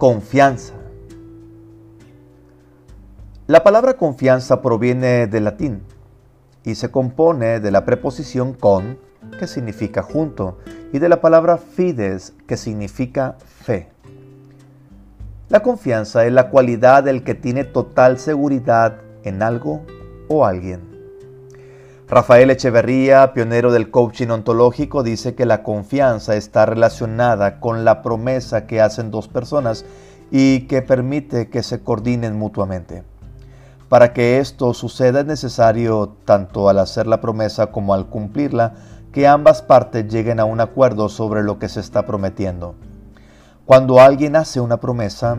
Confianza. La palabra confianza proviene del latín y se compone de la preposición con, que significa junto, y de la palabra fides, que significa fe. La confianza es la cualidad del que tiene total seguridad en algo o alguien. Rafael Echeverría, pionero del coaching ontológico, dice que la confianza está relacionada con la promesa que hacen dos personas y que permite que se coordinen mutuamente. Para que esto suceda es necesario, tanto al hacer la promesa como al cumplirla, que ambas partes lleguen a un acuerdo sobre lo que se está prometiendo. Cuando alguien hace una promesa,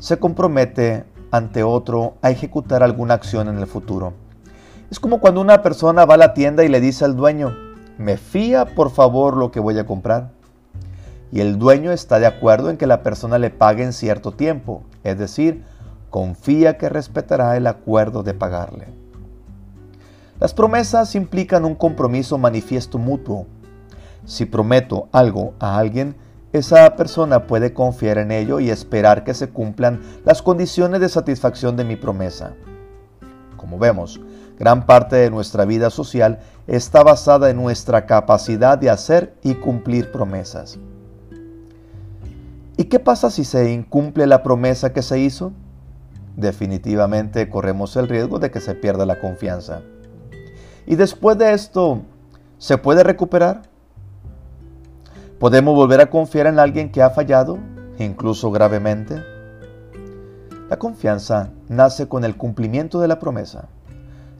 se compromete ante otro a ejecutar alguna acción en el futuro. Es como cuando una persona va a la tienda y le dice al dueño, me fía por favor lo que voy a comprar. Y el dueño está de acuerdo en que la persona le pague en cierto tiempo, es decir, confía que respetará el acuerdo de pagarle. Las promesas implican un compromiso manifiesto mutuo. Si prometo algo a alguien, esa persona puede confiar en ello y esperar que se cumplan las condiciones de satisfacción de mi promesa. Como vemos, gran parte de nuestra vida social está basada en nuestra capacidad de hacer y cumplir promesas. ¿Y qué pasa si se incumple la promesa que se hizo? definitivamente corremos el riesgo de que se pierda la confianza. Y después de esto, ¿se puede recuperar? ¿Podemos volver a confiar en alguien que ha fallado, incluso gravemente? La confianza nace con el cumplimiento de la promesa,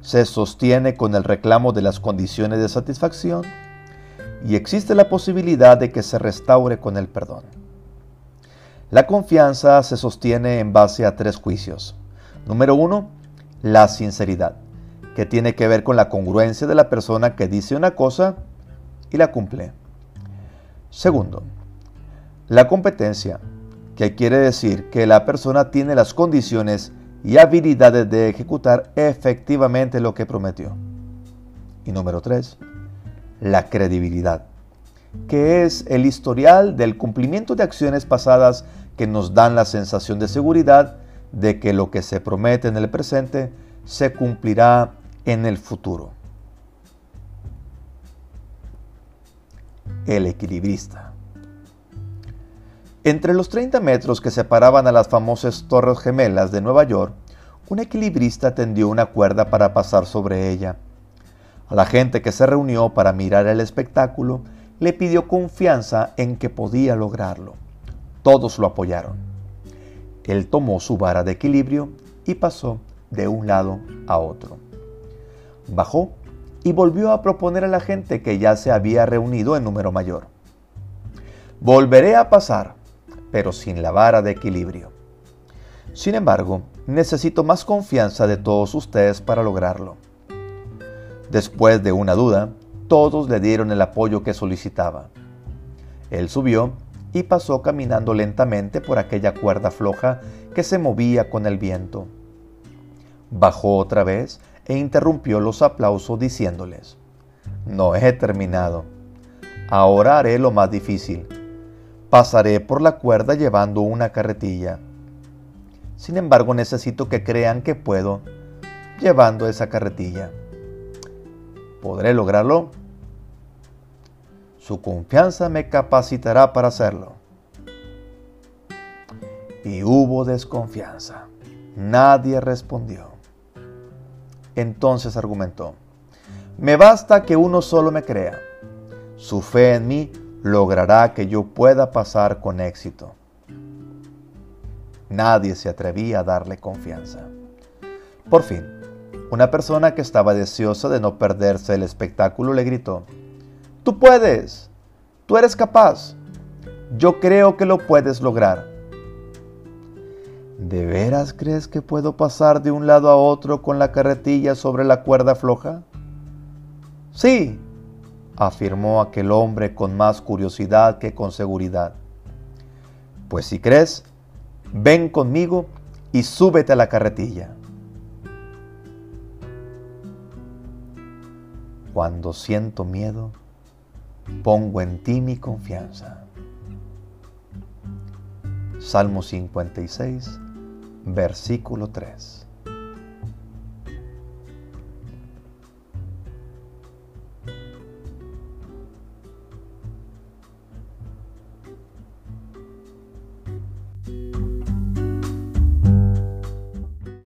se sostiene con el reclamo de las condiciones de satisfacción y existe la posibilidad de que se restaure con el perdón. La confianza se sostiene en base a tres juicios. Número uno, la sinceridad, que tiene que ver con la congruencia de la persona que dice una cosa y la cumple. Segundo, la competencia, que quiere decir que la persona tiene las condiciones y habilidades de ejecutar efectivamente lo que prometió. Y número tres, la credibilidad, que es el historial del cumplimiento de acciones pasadas que nos dan la sensación de seguridad de que lo que se promete en el presente se cumplirá en el futuro. El equilibrista. Entre los 30 metros que separaban a las famosas Torres Gemelas de Nueva York, un equilibrista tendió una cuerda para pasar sobre ella. A la gente que se reunió para mirar el espectáculo le pidió confianza en que podía lograrlo. Todos lo apoyaron. Él tomó su vara de equilibrio y pasó de un lado a otro. Bajó y volvió a proponer a la gente que ya se había reunido en número mayor. Volveré a pasar, pero sin la vara de equilibrio. Sin embargo, necesito más confianza de todos ustedes para lograrlo. Después de una duda, todos le dieron el apoyo que solicitaba. Él subió y pasó caminando lentamente por aquella cuerda floja que se movía con el viento. Bajó otra vez e interrumpió los aplausos diciéndoles, No he terminado. Ahora haré lo más difícil. Pasaré por la cuerda llevando una carretilla. Sin embargo, necesito que crean que puedo llevando esa carretilla. ¿Podré lograrlo? Su confianza me capacitará para hacerlo. Y hubo desconfianza. Nadie respondió. Entonces argumentó, me basta que uno solo me crea. Su fe en mí logrará que yo pueda pasar con éxito. Nadie se atrevía a darle confianza. Por fin, una persona que estaba deseosa de no perderse el espectáculo le gritó, Tú puedes. Tú eres capaz. Yo creo que lo puedes lograr. ¿De veras crees que puedo pasar de un lado a otro con la carretilla sobre la cuerda floja? Sí, afirmó aquel hombre con más curiosidad que con seguridad. Pues si crees, ven conmigo y súbete a la carretilla. Cuando siento miedo, pongo en ti mi confianza. Salmo 56, versículo 3.